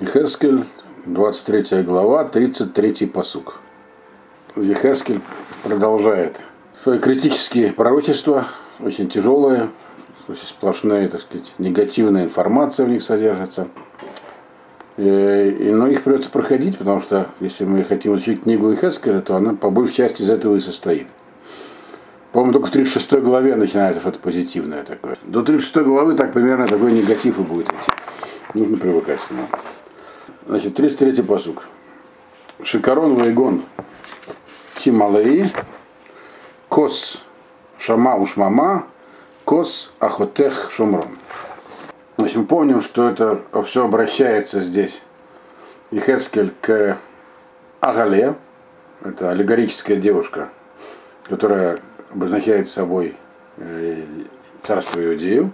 Ехескель, 23 глава, 33 посук. Ехескель продолжает свои критические пророчества, очень тяжелые, очень сплошная, так сказать, негативная информация в них содержится. И, и, но их придется проходить, потому что если мы хотим учить книгу Ихескеля, то она по большей части из этого и состоит. По-моему, только в 36 главе начинается что-то позитивное такое. До 36 главы так примерно такой негатив и будет идти. Нужно привыкать к нему. Значит, 33 посук. שיכרון ויגון תימלאי. כוס שמה ושממה כוס אחותך שומרון. Значит, мы помним, что это все обращается здесь Йехезкель к Агале, это аллегорическая девушка, которая обозначает собой э, царство Иудею,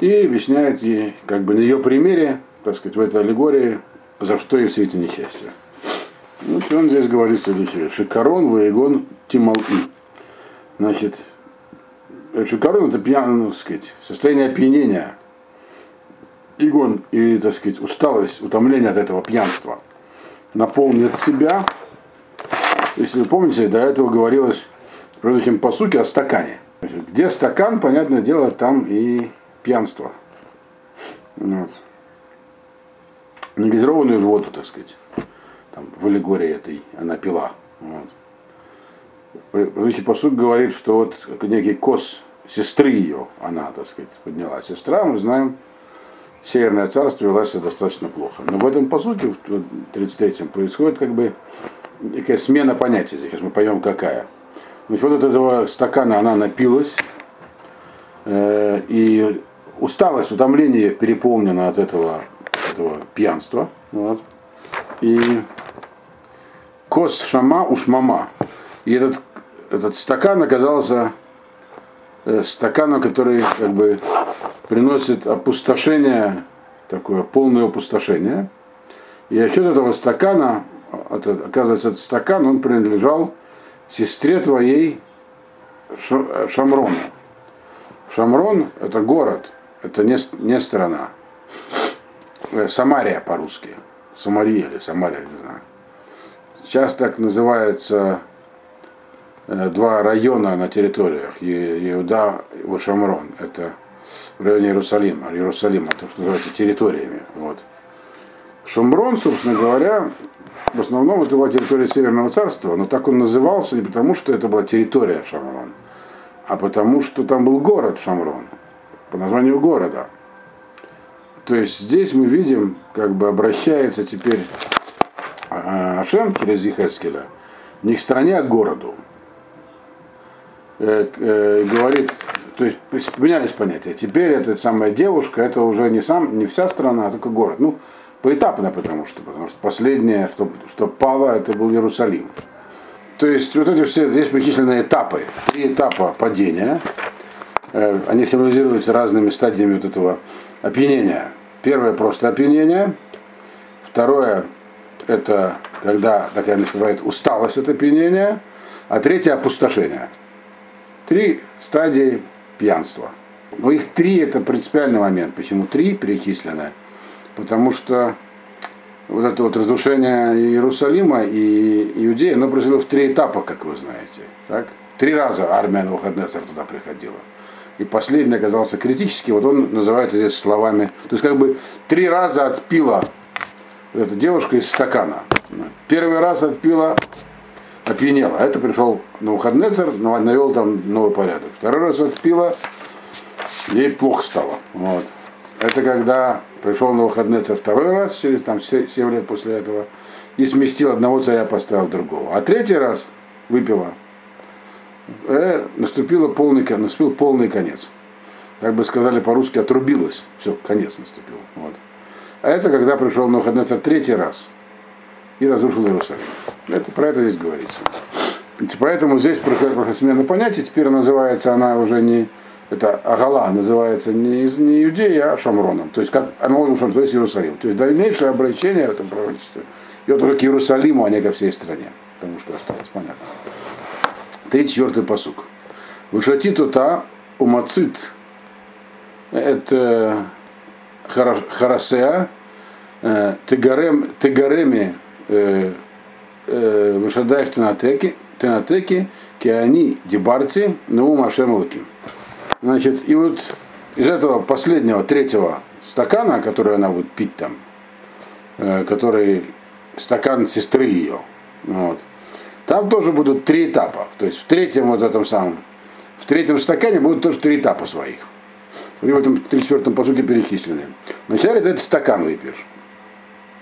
и объясняет ей, как бы на ее примере, так сказать, в этой аллегории, за что ей светит несчастье. Ну, он здесь говорит следующее. Шикарон, Ваегон, Тимал И. Значит, шикарон это пьян, ну, так сказать, состояние опьянения. Игон и, так сказать, усталость, утомление от этого пьянства наполнит себя. Если вы помните, до этого говорилось прежде чем по сути о стакане. Где стакан, понятное дело, там и пьянство. Вот негазированную воду, так сказать, там, в аллегории этой она пила. Вот. Предыдущий посуд говорит, что вот некий кос сестры ее, она, так сказать, подняла. Сестра, мы знаем, Северное царство велась достаточно плохо. Но в этом посуке, в 33-м, происходит как бы некая смена понятия. Сейчас мы поймем, какая. Значит, вот этого стакана она напилась, э, и усталость, утомление переполнено от этого этого пьянства. Вот. И кос шама уж мама. И этот, этот стакан оказался э, стаканом, который как бы приносит опустошение, такое полное опустошение. И за счет этого стакана, оказывается, этот стакан, он принадлежал сестре твоей Шамрону. Шамрон – это город, это не, не страна. Э, Самария по-русски. Самария или Самария, не знаю. Сейчас так называются э, два района на территориях. Иуда и Шамрон. Это в районе Иерусалима. Иерусалима, то, что называется территориями. Вот. Шумрон, собственно говоря, в основном это была территория Северного царства, но так он назывался не потому, что это была территория Шамрон, а потому, что там был город Шамрон, по названию города. То есть здесь мы видим, как бы обращается теперь а, Ашем через Ехескеля не к стране, а к городу. Э, э, говорит, то есть поменялись понятия. Теперь эта самая девушка, это уже не, сам, не вся страна, а только город. Ну, поэтапно, потому что, потому что последнее, что, что пало, это был Иерусалим. То есть вот эти все, здесь перечислены этапы, три этапа падения. Э, они символизируются разными стадиями вот этого опьянения. Первое просто опьянение. Второе это когда такая называет усталость от опьянения. А третье опустошение. Три стадии пьянства. Но их три это принципиальный момент. Почему три перечислены? Потому что вот это вот разрушение Иерусалима и Иудеи, оно произошло в три этапа, как вы знаете. Так? Три раза армия Навуходнецер туда приходила и последний оказался критический, вот он называется здесь словами, то есть как бы три раза отпила эта девушка из стакана. Первый раз отпила, опьянела, это пришел на Навуходнецер, навел там новый порядок. Второй раз отпила, ей плохо стало. Вот. Это когда пришел на Навуходнецер второй раз, через там 7 лет после этого, и сместил одного царя, поставил другого. А третий раз выпила, э, наступило полный, наступил полный конец. Как бы сказали по-русски, отрубилось. Все, конец наступил. Вот. А это когда пришел Навуходоносор третий раз и разрушил Иерусалим. Это, про это здесь говорится. Поэтому здесь смена понятия. Теперь называется она уже не это Агала называется не, не Иудея, а Шамроном. То есть как аналогом Шамрон, то есть Иерусалим. То есть дальнейшее обращение в этом пророчестве идет уже к Иерусалиму, а не ко всей стране. Потому что осталось понятно. 34-й посук. Вышати тута умацит это харасеа, э, Тегарем, Тегареми э, э, Вышадаях Тенатеки, Тенатеки, Киани Дебарти, Наум Ашем Луким. Значит, и вот из этого последнего, третьего стакана, который она будет пить там, который стакан сестры ее, вот, там тоже будут три этапа. То есть в третьем вот этом самом, в третьем стакане будут тоже три этапа своих. И в этом 34-м по сути перечислены. Вначале ты этот стакан выпьешь.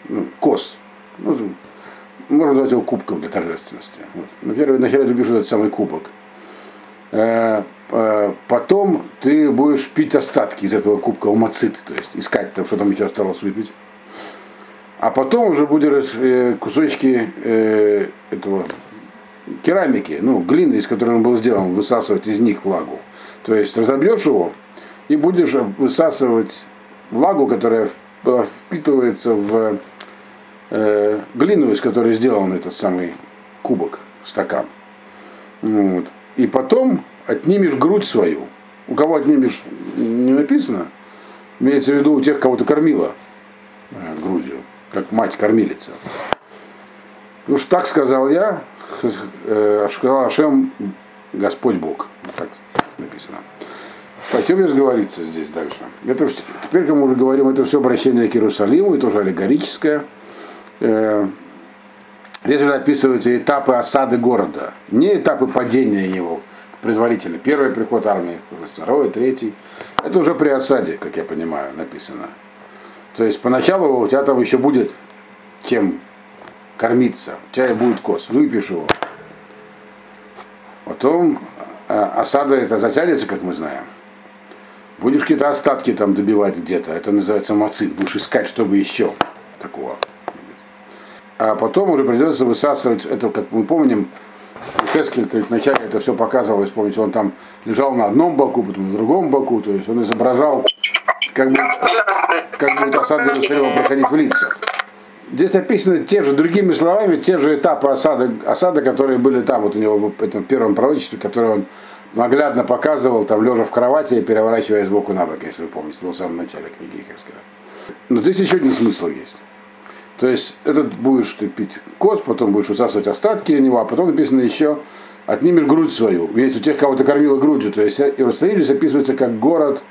Ну, кос. Ну, можно назвать его кубком для торжественности. Вот. Например, вначале ты выпьешь этот самый кубок. Э, э, потом ты будешь пить остатки из этого кубка умацит, то есть искать там, что там еще осталось выпить. А потом уже будешь э, кусочки этого керамики, ну, глины, из которой он был сделан, высасывать из них влагу. То есть разобьешь его и будешь высасывать влагу, которая впитывается в э, глину, из которой сделан этот самый кубок, стакан. Вот. И потом отнимешь грудь свою. У кого отнимешь, не написано. Имеется в виду у тех, кого ты кормила э, грудью, как мать кормилица. Уж так сказал я, сказал Ашем Господь Бог. Так написано. О чем здесь говорится здесь дальше? Это, теперь, как мы уже говорим, это все обращение к Иерусалиму, и тоже аллегорическое. Э, здесь уже описываются этапы осады города, не этапы падения его предварительно. Первый приход армии, второй, третий. Это уже при осаде, как я понимаю, написано. То есть поначалу у тебя там еще будет чем кормиться, у тебя будет кос, выпьешь его. Потом э, осада это затянется, как мы знаем. Будешь какие-то остатки там добивать где-то, это называется мацит, будешь искать, чтобы еще такого. А потом уже придется высасывать, это, как мы помним, Хескель вначале это все показывал, помните, он там лежал на одном боку, потом на другом боку, то есть он изображал, как, бы, как будет осада Иерусалима проходить в лицах. Здесь описаны те же, другими словами, те же этапы осады, осады, которые были там, вот у него в этом первом пророчестве, которое он наглядно показывал, там лежа в кровати и переворачивая сбоку на бок, если вы помните, в самом начале книги Хескера. Но здесь еще один смысл есть. То есть этот будешь ты пить коз, потом будешь высасывать остатки у него, а потом написано еще отнимешь грудь свою. Ведь у тех, кого ты кормила грудью. То есть Иерусалим здесь описывается как город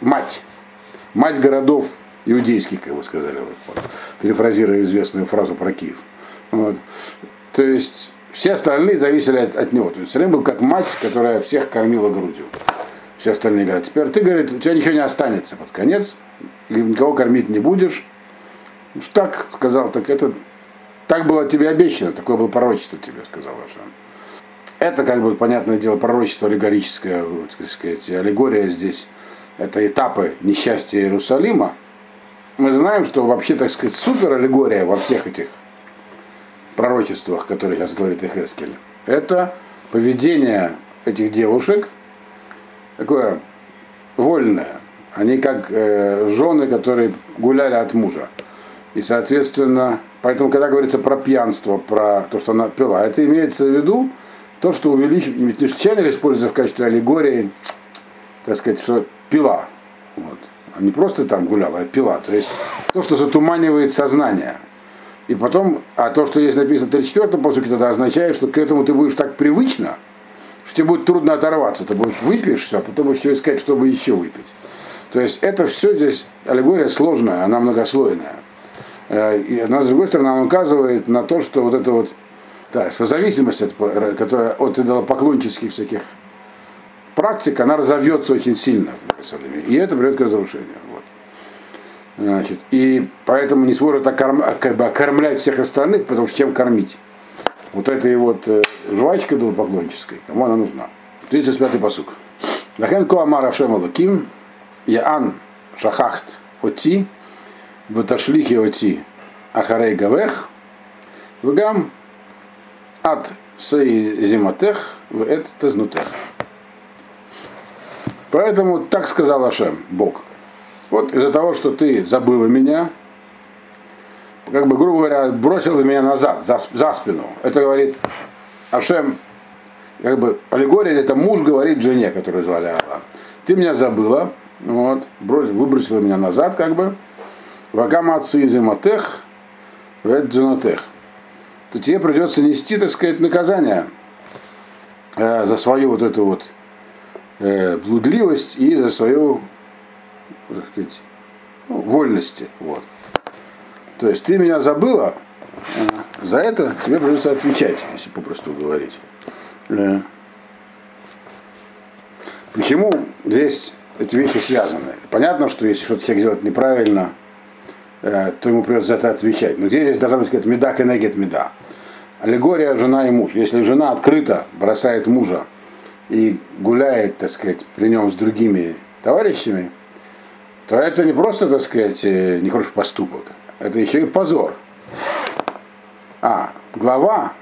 мать. Мать городов иудейских, как вы сказали, вот, перефразируя известную фразу про Киев. Вот. То есть все остальные зависели от, от него. То есть Иерусалим был как мать, которая всех кормила грудью. Все остальные говорят, теперь ты, говорит, у тебя ничего не останется под конец, или никого кормить не будешь. Так сказал, так это так было тебе обещано, такое было пророчество тебе, сказал Ашан. Это, как бы, понятное дело, пророчество аллегорическое, так сказать, аллегория здесь, это этапы несчастья Иерусалима, мы знаем, что вообще, так сказать, супер аллегория во всех этих пророчествах, которые сейчас говорит Эхескель, это поведение этих девушек такое вольное. Они как э, жены, которые гуляли от мужа. И, соответственно, поэтому, когда говорится про пьянство, про то, что она пила, это имеется в виду то, что увеличивает, не случайно используется в качестве аллегории, так сказать, что пила. Вот а не просто там гуляла, а пила. То есть то, что затуманивает сознание. И потом, а то, что есть написано в 34-м посуке, тогда означает, что к этому ты будешь так привычно, что тебе будет трудно оторваться. Ты будешь выпьешь все, а потом будешь еще искать, чтобы еще выпить. То есть это все здесь, аллегория сложная, она многослойная. Э, и она, с другой стороны, она указывает на то, что вот это вот, да, зависимость от, которая от идолопоклонческих всяких практик, она разовьется очень сильно. И это приведет к разрушению. Вот. Значит, и поэтому не сможет окорм, как бы окормлять всех остальных, потому что чем кормить. Вот этой вот э, жвачкой поклонческой, кому она нужна. 35-й посук. Лахен Коамар Ашем Алаким, Яан Шахахт Оти, Ваташлихи Оти Ахарей Гавех, Вгам Ат Сей Зиматех, В Эт Тезнутех. Поэтому так сказал Ашем, Бог. Вот из-за того, что ты забыла меня, как бы, грубо говоря, бросила меня назад, за, за спину. Это говорит Ашем, как бы, аллегория, это муж говорит жене, которую звали Алла. Ты меня забыла, вот, бросила, выбросила меня назад, как бы, вагамаци изиматех, веджунатех, то тебе придется нести, так сказать, наказание э, за свою вот эту вот э, блудливость и за свою, так сказать, ну, вольности. Вот. То есть ты меня забыла, за это тебе придется отвечать, если попросту говорить. Э, почему здесь эти вещи связаны? Понятно, что если что-то человек делает неправильно, э, то ему придется за это отвечать. Но здесь, здесь должна быть какая-то меда, кенегет меда. Аллегория жена и муж. Если жена открыто бросает мужа и гуляет, так сказать, при нем с другими товарищами, то это не просто, так сказать, э, нехороший поступок, это еще и позор. А, глава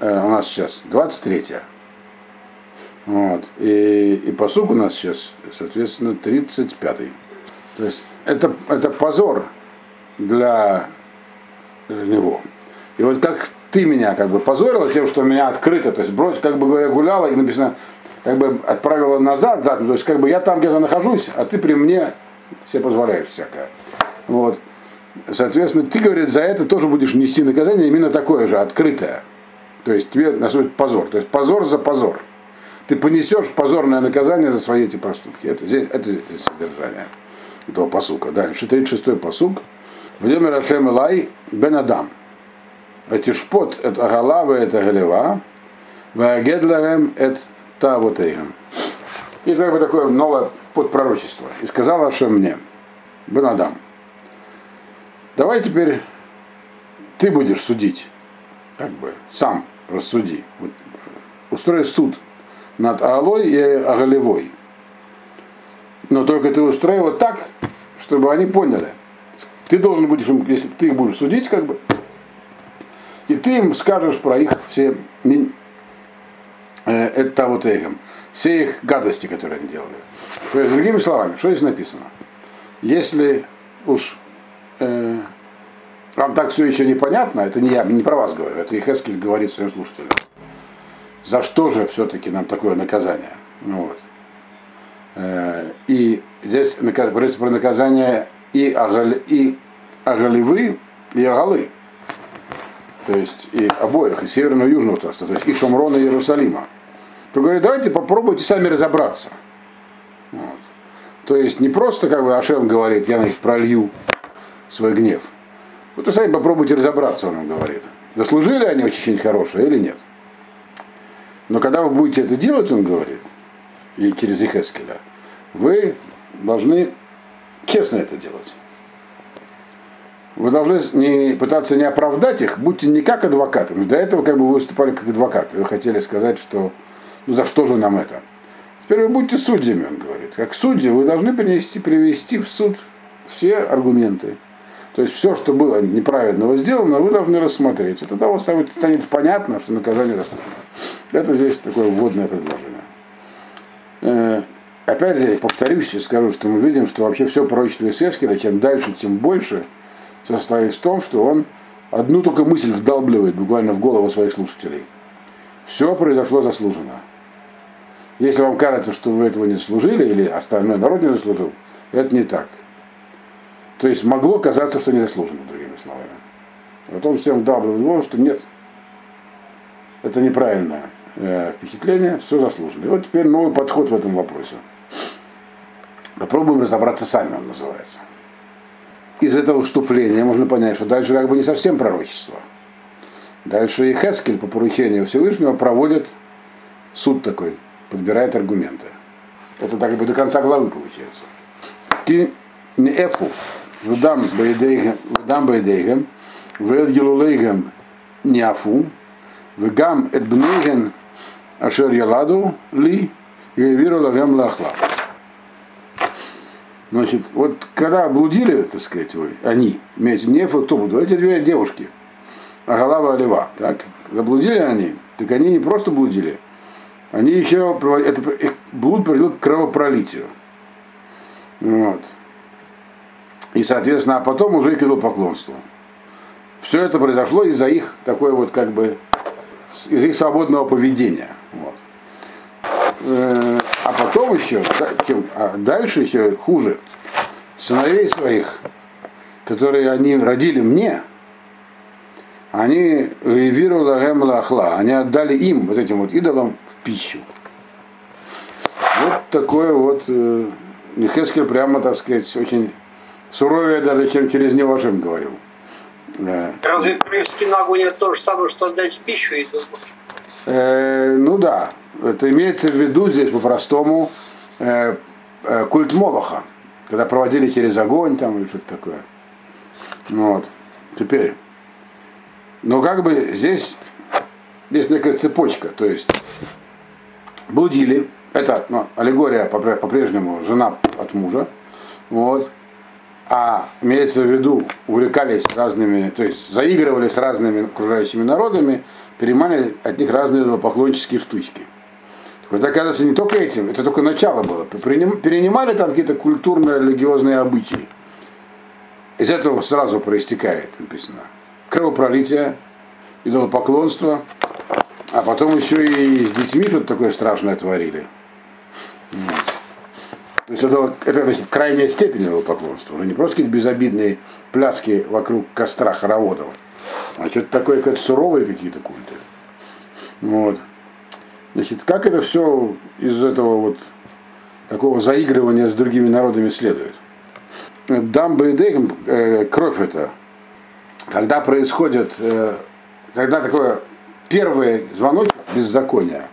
э, у нас сейчас 23 вот. И, и посук у нас сейчас, соответственно, 35-й. То есть это, это позор для него. И вот как ты меня как бы позорила тем, что меня открыто, то есть брось, как бы говоря, гуляла и написано, как бы отправила назад, да, то есть как бы я там где-то нахожусь, а ты при мне себе позволяешь всякое. Вот. Соответственно, ты, говорит, за это тоже будешь нести наказание именно такое же, открытое. То есть тебе наступит позор. То есть позор за позор. Ты понесешь позорное наказание за свои эти проступки. Это, здесь, это содержание этого посука. Дальше, 36-й посук. Вдемер Ашем Илай Бен Адам. Это шпот, это галава, это галева. Вагедларем это тавотейгам. И как бы такое новое подпророчество. И сказал Ашем мне, Бен Адам, давай теперь ты будешь судить, как бы сам рассуди. Вот, устрой суд над Аалой и Агалевой. Но только ты устрой вот так, чтобы они поняли. Ты должен будешь, если ты их будешь судить, как бы, и ты им скажешь про их все э, это вот эхом, все их гадости, которые они делали. То есть, другими словами, что здесь написано? Если уж э, вам так все еще непонятно, это не я, не про вас говорю, это Ихескель говорит своим слушателям. За что же все-таки нам такое наказание? Ну, вот. Э, и здесь говорится про наказание и, агали, и агалевы, и агалы то есть и обоих, и северного и южного царства, то есть и Шамрона, и Иерусалима, то говорит, давайте попробуйте сами разобраться. Вот. То есть не просто, как бы Ашем говорит, я на них пролью свой гнев. Вот вы сами попробуйте разобраться, он говорит. Заслужили они очень хорошее или нет? Но когда вы будете это делать, он говорит, и через Ихескеля, вы должны честно это делать вы должны не, пытаться не оправдать их, будьте не как адвокаты. До этого как бы вы выступали как адвокаты. Вы хотели сказать, что ну за что же нам это? Теперь вы будьте судьями, он говорит. Как судьи вы должны принести, привести в суд все аргументы. То есть все, что было неправедного сделано, вы должны рассмотреть. Это того станет, станет понятно, что наказание заслужено. Это здесь такое вводное предложение. Э, опять же, повторюсь и скажу, что мы видим, что вообще все пророчество Исескера, чем дальше, тем больше – состоит в том, что он одну только мысль вдалбливает буквально в голову своих слушателей. Все произошло заслуженно. Если вам кажется, что вы этого не заслужили, или остальной народ не заслужил, это не так. То есть могло казаться, что не заслужено, другими словами. Вот он всем вдалбливает в голову, что нет, это неправильное э, впечатление, все заслужено. И вот теперь новый подход в этом вопросе. Попробуем разобраться сами, он называется из этого вступления можно понять, что дальше как бы не совсем пророчество. Дальше и Хескель по поручению Всевышнего проводит суд такой, подбирает аргументы. Это так бы до конца главы получается. Ки не эфу, вдам бейдейгем, вед гилулейгем не афу, вегам эт бнейген ашер яладу ли, и виру лахла. Значит, вот когда блудили, так сказать, вы, они, имеете не кто будут, эти две девушки, Агалава Алива, так, заблудили они, так они не просто блудили, они еще, это, их блуд привел к кровопролитию. Вот. И, соответственно, а потом уже и к поклонству. Все это произошло из-за их такой вот как бы из их свободного поведения. Вот. А потом еще, чем, а дальше еще хуже, сыновей своих которые они родили мне, они ревировали Ахла, они отдали им, вот этим вот идолам, в пищу. Вот такое вот э, прямо, так сказать, очень суровее даже, чем через него Шем говорил. Э, Разве привести на огонь это то же самое, что отдать в пищу идолам? Э, ну да, это имеется в виду здесь по-простому э, э, культ Молоха, когда проводили через огонь там или что-то такое. Вот. Теперь, но как бы здесь есть некая цепочка, то есть блудили, это ну, аллегория по-прежнему жена от мужа, вот, а имеется в виду, увлекались разными, то есть заигрывали с разными окружающими народами, перемали от них разные поклоннические штучки. Это, оказывается, не только этим, это только начало было. Перенимали там какие-то культурные, религиозные обычаи. Из этого сразу проистекает, написано, кровопролитие, идолопоклонство, а потом еще и с детьми что-то такое страшное творили. То есть это, это значит, крайняя степень идолопоклонства. Уже не просто какие-то безобидные пляски вокруг костра хороводов, а что-то такое, как суровые какие-то культы. Вот. Значит, как это все из этого вот такого заигрывания с другими народами следует? Дамба и дейгам, э, кровь это, когда происходит, э, когда такое первый звоночек беззакония,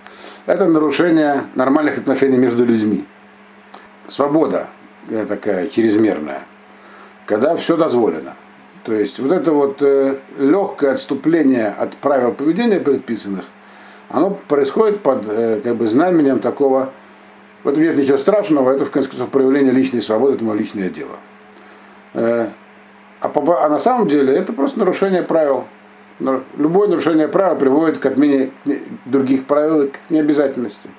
это нарушение нормальных отношений между людьми. Свобода э, такая чрезмерная, когда все дозволено. То есть вот это вот э, легкое отступление от правил поведения предписанных, оно происходит под э, как бы знаменем такого, в этом нет ничего страшного, это в конце концов проявление личной свободы, это мое личное дело. Э, а, по, а на самом деле это просто нарушение правил. Любое нарушение правил приводит к отмене других правил и к необязательности.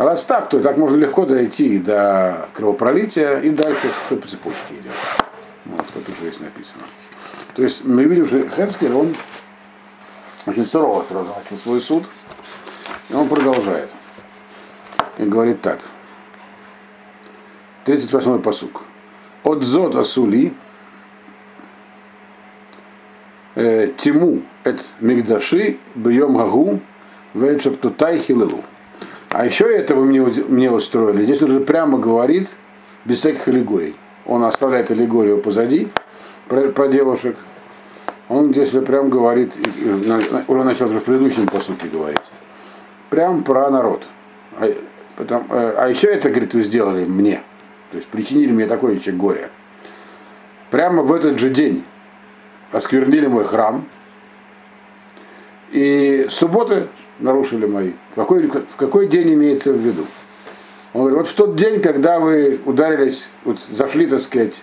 Раз так, то так можно легко дойти до кровопролития и дальше все по цепочке идет. Вот, как уже здесь написано. То есть мы видим, что Хецкель, он очень сурово сразу начал свой суд, и он продолжает. И говорит так. 38-й посук. От зод асули э, тиму эт мигдаши бьем гагу вэйшептутай хилелу. А еще это вы мне, мне устроили. Здесь уже прямо говорит, без всяких аллегорий. Он оставляет аллегорию позади про, про девушек. Он здесь прям говорит, уже начал уже в предыдущем по сути говорить, прям про народ. А, потом, э, а еще это, говорит, вы сделали мне. То есть причинили мне такое еще горе. Прямо в этот же день осквернили мой храм. И субботы нарушили мои. В какой, в какой день имеется в виду? Он говорит, вот в тот день, когда вы ударились, вот зашли, так сказать,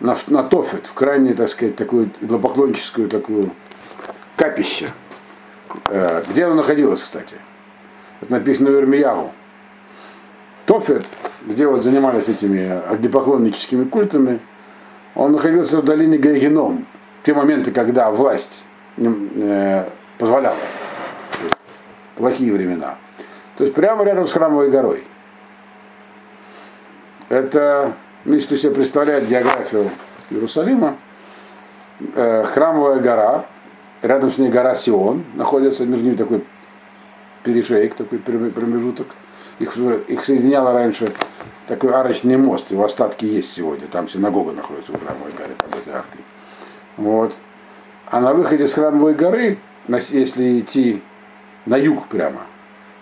на, на Тофет, в крайне, так сказать, такую идолопоклонческую такую капище. Э, где оно находилось, кстати? Это написано в Ирмиягу. Тофет, где вот занимались этими огнепоклонническими культами, он находился в долине Гайгеном. Те моменты, когда власть э, позволяла это. Плохие времена. То есть прямо рядом с храмовой горой. Это, ну, если себе представляет географию Иерусалима, э, храмовая гора, рядом с ней гора Сион, находится между ними такой перешейк, такой промежуток. Их, их соединяла раньше такой арочный мост, его остатки есть сегодня. Там синагога находится у храмовой горы под этой аркой. Вот. А на выходе с храмовой горы, если идти на юг прямо,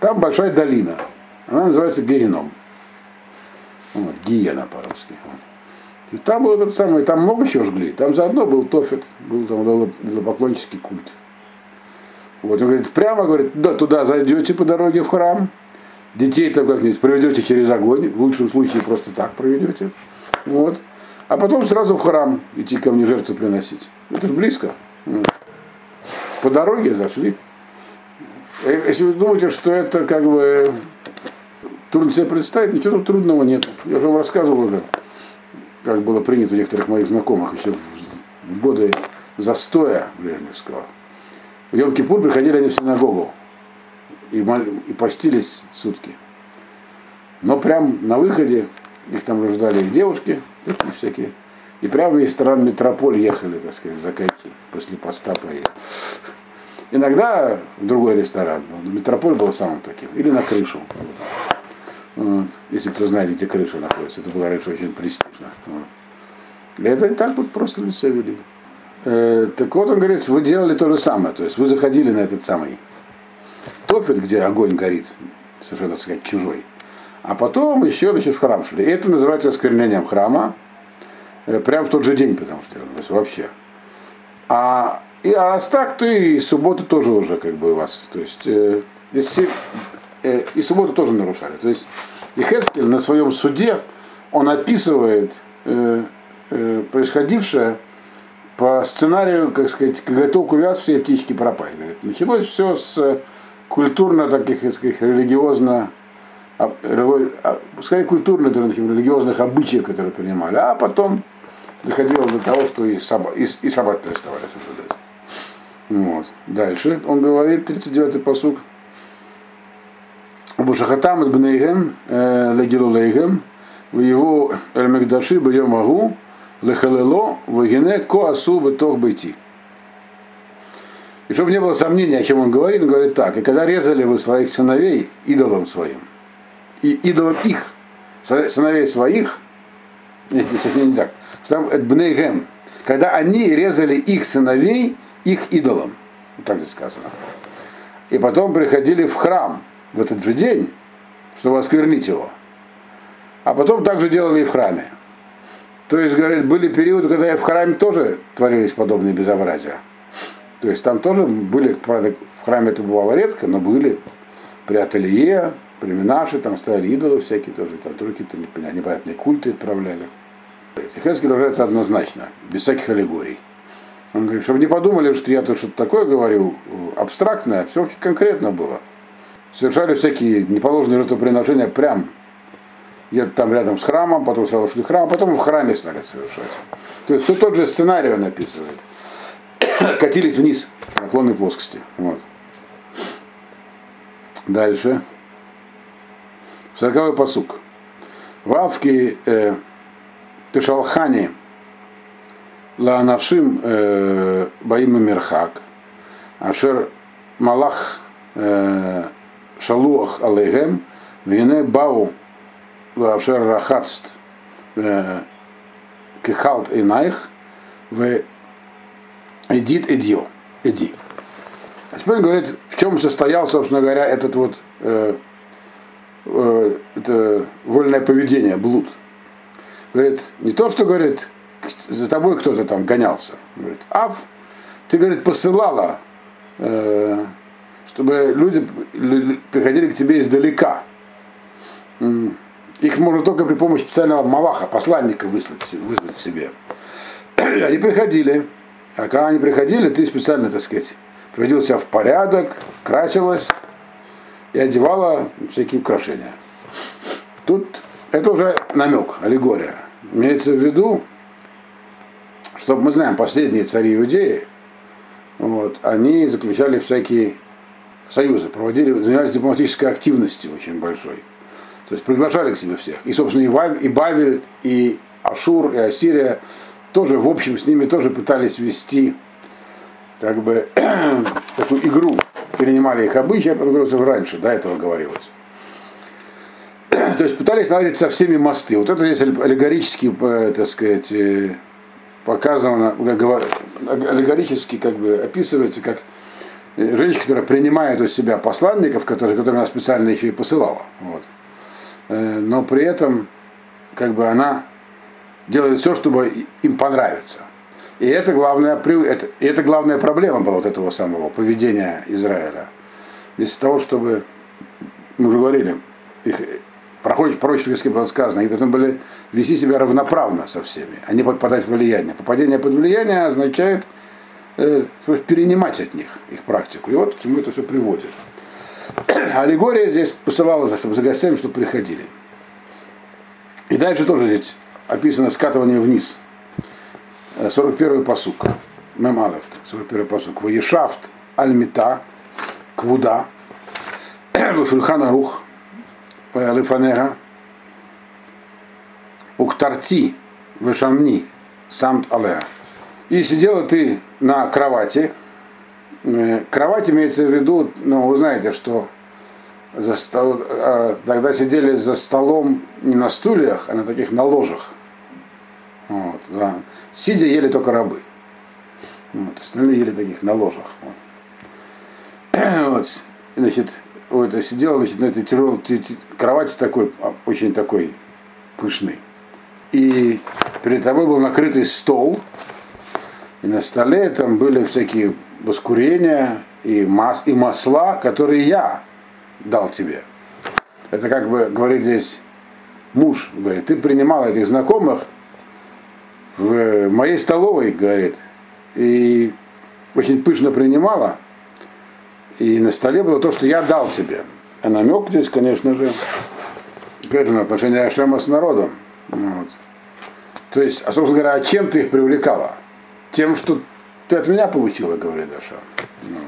там большая долина. Она называется Герином. Вот, Гиена по-русски. Вот. И там был этот самый, там много чего жгли. Там заодно был Тофет, был там поклоннический культ. Вот, он говорит, прямо, говорит, да, туда зайдете по дороге в храм, детей там как-нибудь проведете через огонь, в лучшем случае просто так проведете. Вот. А потом сразу в храм идти ко мне жертву приносить. Это близко. По дороге зашли. Э, если вы думаете, что это как бы трудно себе представить, ничего тут трудного нет. Я же вам рассказывал уже, как было принято у некоторых моих знакомых еще в годы застоя Брежневского. В Йом-Кипур приходили они в синагогу и, и постились сутки. Но прям на выходе их там ждали их девушки, такие всякие, И прямо в ресторан Метрополь ехали, так сказать, закатить после поста поесть. Иногда в другой ресторан. Метрополь был самым таким. Или на крышу. Вот. Если кто знает, где крыша находится. Это было раньше очень престижно. Вот. И это так вот просто люди вели. Э, так вот он говорит, вы делали то же самое. То есть вы заходили на этот самый тофель, где огонь горит, совершенно, так сказать, чужой. А потом еще, значит, в храм шли. И это называется осквернением храма. Э, прямо в тот же день, потому что то есть вообще. И, а так, то и субботу тоже уже как бы у вас. То есть э, если, э, и субботу тоже нарушали. То есть и Хескель на своем суде он описывает э, э, происходившее по сценарию, как сказать, готов увяз, все птички пропали. Говорит, началось все с культурно таких, так сказать, религиозно а, а, культурных, религиозных обычаев, которые принимали, а потом доходило до того, что и, саба, и, и шаббат переставали соблюдать. Вот. Дальше он говорит, 39-й посук. Бушахатам от Бнейгем, э, Легилу Лейгем, в его Эльмекдаши Бьем Агу, Лехалело, Вагине Коасу Бетох Бейти. И чтобы не было сомнений, о чем он говорит, он говорит так. И когда резали вы своих сыновей идолом своим, и идолом их, сыновей своих, нет, не, не так, там Бнейгем, когда они резали их сыновей их идолом. Вот так здесь сказано. И потом приходили в храм в этот же день, чтобы осквернить его. А потом также делали и в храме. То есть, говорит, были периоды, когда и в храме тоже творились подобные безобразия. То есть там тоже были, правда, в храме это бывало редко, но были при ателье, при Минаше, там стояли идолы всякие тоже, там только какие-то непонятные культы отправляли. Хескель выражается однозначно, без всяких аллегорий. Он говорит, чтобы не подумали, что я тут что-то такое говорю, абстрактное, все очень конкретно было. Совершали всякие неположенные жертвоприношения прям где-то там рядом с храмом, потом сразу шли в храм, а потом в храме стали совершать. То есть все тот же сценарий он описывает. Катились вниз, наклонной плоскости. Вот. Дальше. Сороковой посук. Вавки э, Тешалхани Лаанавшим э, Баим Мирхак, Ашер Малах э, Шалуах Алейгем, Вине Бау Ашер Рахатст э, Кихалт Инайх, в Эдит Эдио. Эди. А теперь он говорит, в чем состоял, собственно говоря, этот вот э, э, это вольное поведение, блуд. Говорит, не то, что говорит, за тобой кто-то там гонялся. Говорит, Ав, ты, говорит, посылала, э, чтобы люди приходили к тебе издалека. Их можно только при помощи специального малаха, посланника выслать, вызвать себе. Они приходили, а когда они приходили, ты специально, так сказать, приводил себя в порядок, красилась и одевала всякие украшения. Тут это уже намек, аллегория. Имеется в виду, чтобы мы знаем, последние цари Иудеи, вот, они заключали всякие союзы, проводили, занимались дипломатической активностью очень большой. То есть приглашали к себе всех. И, собственно, и Бавель, и Ашур, и Ассирия тоже, в общем, с ними тоже пытались вести как бы такую игру. Перенимали их обычаи, я раньше, до этого говорилось. То есть пытались наладить со всеми мосты. Вот это здесь аллегорически, э, так сказать, э, показано, аллегорически как бы описывается, как э, женщина, которая принимает у себя посланников, которые, которые она специально еще и посылала. Вот. Но при этом как бы она делает все, чтобы им понравиться. И это главная, это, это главная проблема была вот этого самого поведения Израиля. Вместо того, чтобы, мы уже говорили, их проходит пророчески было сказано, они должны были вести себя равноправно со всеми, а не подпадать в влияние. Попадение под влияние означает э, перенимать от них их практику. И вот к чему это все приводит. Аллегория здесь посылала за, за гостями, чтобы приходили. И дальше тоже здесь описано скатывание вниз. 41-й посук. Мемалев, 41-й посук. Ваешафт альмита, квуда, Шульхана рух, Лифанега, Уктарти, Вешамни, сам алеа. И сидела ты на кровати. Кровать имеется в виду, ну, вы знаете, что за стол, тогда сидели за столом не на стульях, а на таких на ложах. Вот, да. Сидя ели только рабы. Вот, остальные ели таких на ложах. Вот. Значит, вот, я сидел значит, на этой тяжелой кровати такой, а, очень такой пышный. И перед тобой был накрытый стол, и на столе там были всякие воскурения и, мас, и масла, которые я дал тебе. Это как бы говорит здесь муж, говорит, ты принимал этих знакомых в моей столовой, говорит, и очень пышно принимала, и на столе было то, что я дал тебе. А намек здесь, конечно же, опять же, на отношение Ашема с народом. Вот. То есть, а, собственно говоря, а чем ты их привлекала? Тем, что ты от меня получила, говорит Аша. Ну.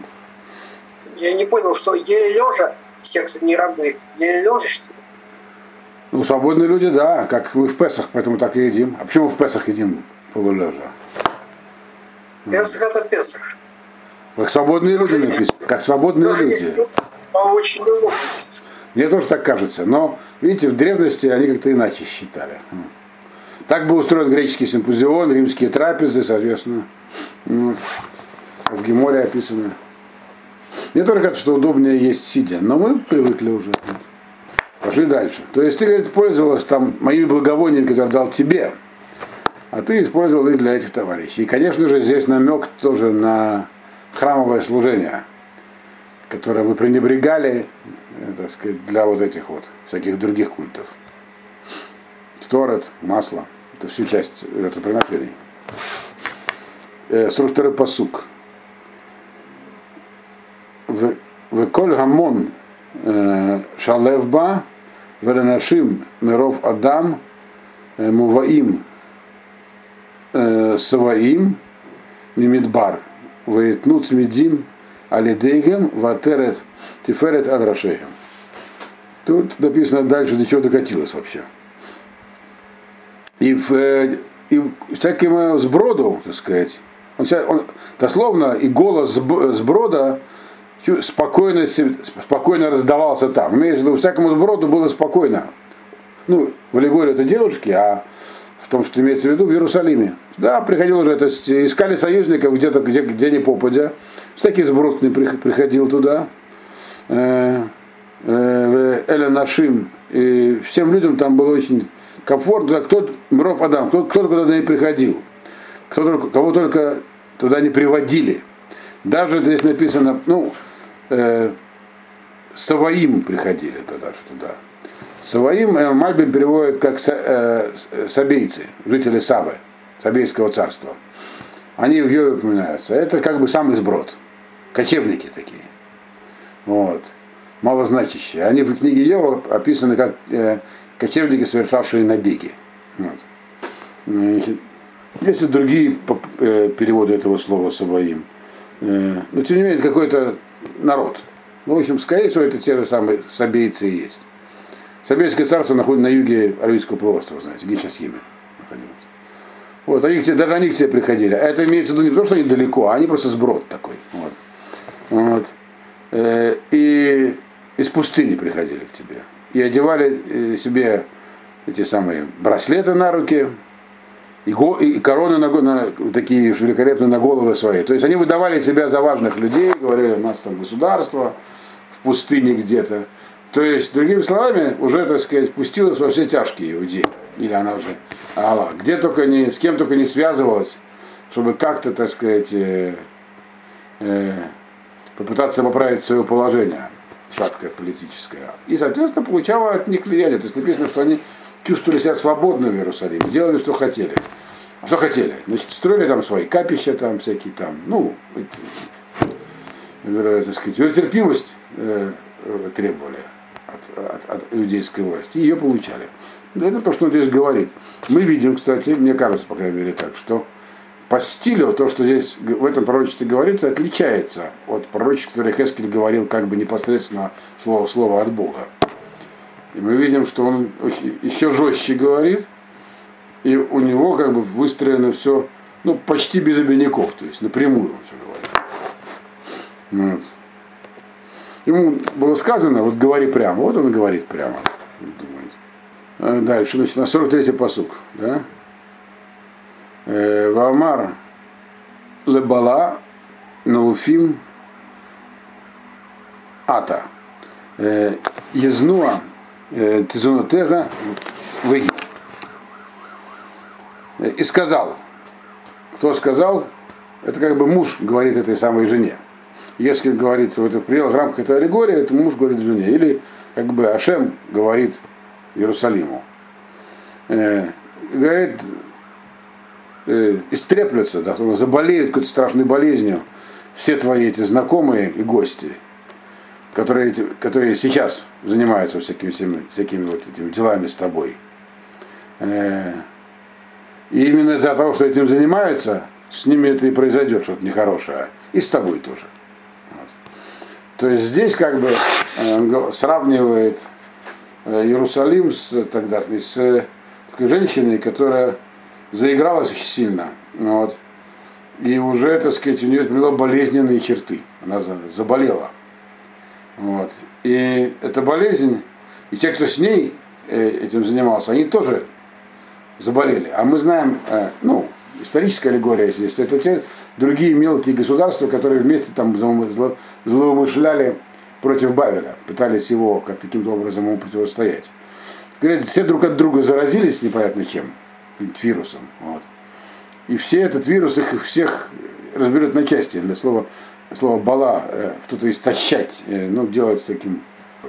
Я не понял, что еле лежа, все, кто не рабы, еле лежа, что ли? Ну, свободные люди, да, как мы в Песах, поэтому так и едим. А почему в Песах едим полулежа? Песах это Песах. Как свободные люди написано. Как свободные люди. А Мне тоже так кажется. Но, видите, в древности они как-то иначе считали. Так был устроен греческий симпозион, римские трапезы, соответственно. Ну, в Геморе описано. Мне только кажется, что удобнее есть сидя, но мы привыкли уже. Пошли дальше. То есть ты, говорит, пользовалась там моими благовониями, которые дал тебе, а ты использовал их для этих товарищей. И, конечно же, здесь намек тоже на храмовое служение, которое вы пренебрегали, э, так сказать, для вот этих вот всяких других культов. Сторет, масло, это всю часть жертвоприношений. Э, Сорок второй посук. В коль гамон э, шалевба веренашим миров адам муваим саваим мимидбар – Вейтну цмидим алидейгем ватерет тиферет адрашейгем. Тут написано дальше, до чего докатилось вообще. И, в, э, и всяким э, сброду, так сказать, он, он дословно и голос э, сброда спокойно, спокойно раздавался там. между в виду, всякому сброду было спокойно. Ну, в аллегории это девушки, а в том, что имеется в виду, в Иерусалиме. Да, приходил уже, то есть искали союзников где-то, где, где не попадя. Всякий сброд приходил туда. Э, э, Эля Нашим. И всем людям там было очень комфортно. Кто Мров Адам, кто, кто туда не приходил. Кто только, кого только туда не приводили. Даже здесь написано, ну, э, Саваим приходили туда туда. Саваим э, Мальбин переводит как э, сабейцы, жители Сабы, Сабейского царства. Они в Йове упоминаются. Это как бы самый сброд. Кочевники такие. Вот. Малозначащие. Они в книге Йова описаны как э, кочевники, совершавшие набеги. Вот. Есть и другие э, переводы этого слова Саваим. Э, но тем не менее, это какой-то народ. Ну, в общем, скорее всего, это те же самые сабейцы и есть. Сабейское царство находится на юге Аравийского полуострова, знаете, где сейчас Йемен находилось. Вот, они, даже они к тебе приходили. А это имеется в виду не то, что они далеко, а они просто сброд такой. Вот. Вот. Э, и из пустыни приходили к тебе. И одевали э, себе эти самые браслеты на руки, и, го, и короны на, на, такие великолепные на головы свои. То есть они выдавали себя за важных людей, говорили, у нас там государство в пустыне где-то. То есть, другими словами, уже, так сказать, пустилась во все тяжкие иудеи. Или она уже Аллах. Где только не, с кем только не связывалась, чтобы как-то, так сказать, э, э, попытаться поправить свое положение шаткое политическое. И, соответственно, получала от них влияние. То есть написано, что они чувствовали себя свободно в Иерусалиме, делали, что хотели. Что хотели? Значит, строили там свои капища, там всякие там, ну, так сказать, терпимость э, э, требовали от, от, от иудейской власти, и ее получали. Это то, что он здесь говорит. Мы видим, кстати, мне кажется, по крайней мере, так, что по стилю то, что здесь в этом пророчестве говорится, отличается от пророчества, которое Хескель говорил как бы непосредственно слово слово от Бога. И мы видим, что он еще жестче говорит, и у него как бы выстроено все, ну, почти без обиняков, то есть напрямую он все говорит. Вот. Ему было сказано, вот говори прямо, вот он и говорит прямо. Думает. Дальше, значит, на 43-й посук, да? Ваамар лебала науфим ата. Езнуа тизунотега выги. И сказал, кто сказал, это как бы муж говорит этой самой жене. Если говорит в, это, в пределах рамках этой аллегории, это муж говорит жене. Или как бы Ашем говорит Иерусалиму. Э, говорит, э, истреплются, да, заболеют какой-то страшной болезнью все твои эти знакомые и гости, которые, которые сейчас занимаются всякими, всеми, всякими вот этими делами с тобой. Э, и именно из-за того, что этим занимаются, с ними это и произойдет что-то нехорошее. И с тобой тоже. То есть здесь как бы э, сравнивает э, Иерусалим с, тогда, с такой женщиной, которая заигралась очень сильно. Вот. И уже, так сказать, у нее было болезненные черты. Она заболела. Вот. И эта болезнь, и те, кто с ней э, этим занимался, они тоже заболели. А мы знаем, э, ну, историческая аллегория что это те другие мелкие государства, которые вместе там злоумышляли против Бавеля, пытались его как таким-то образом ему противостоять. Говорят, все друг от друга заразились непонятно чем, вирусом. Вот. И все этот вирус их всех разберет на части. Для слова, слова бала, э, что-то истощать, э, ну, делать таким,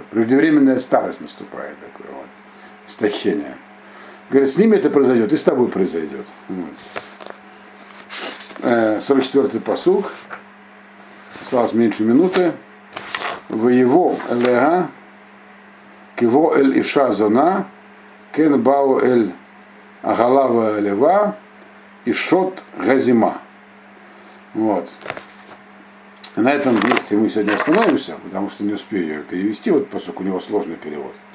преждевременная старость наступает, такое вот, истощение. Говорит, с ними это произойдет, и с тобой произойдет. Вот. 44-й э, посуг. Осталось меньше минуты. В его элега, киво эль иша зона, кен бау эль агалава лева, и шот газима. Вот. На этом месте мы сегодня остановимся, потому что не успею ее перевести, вот поскольку у него сложный перевод.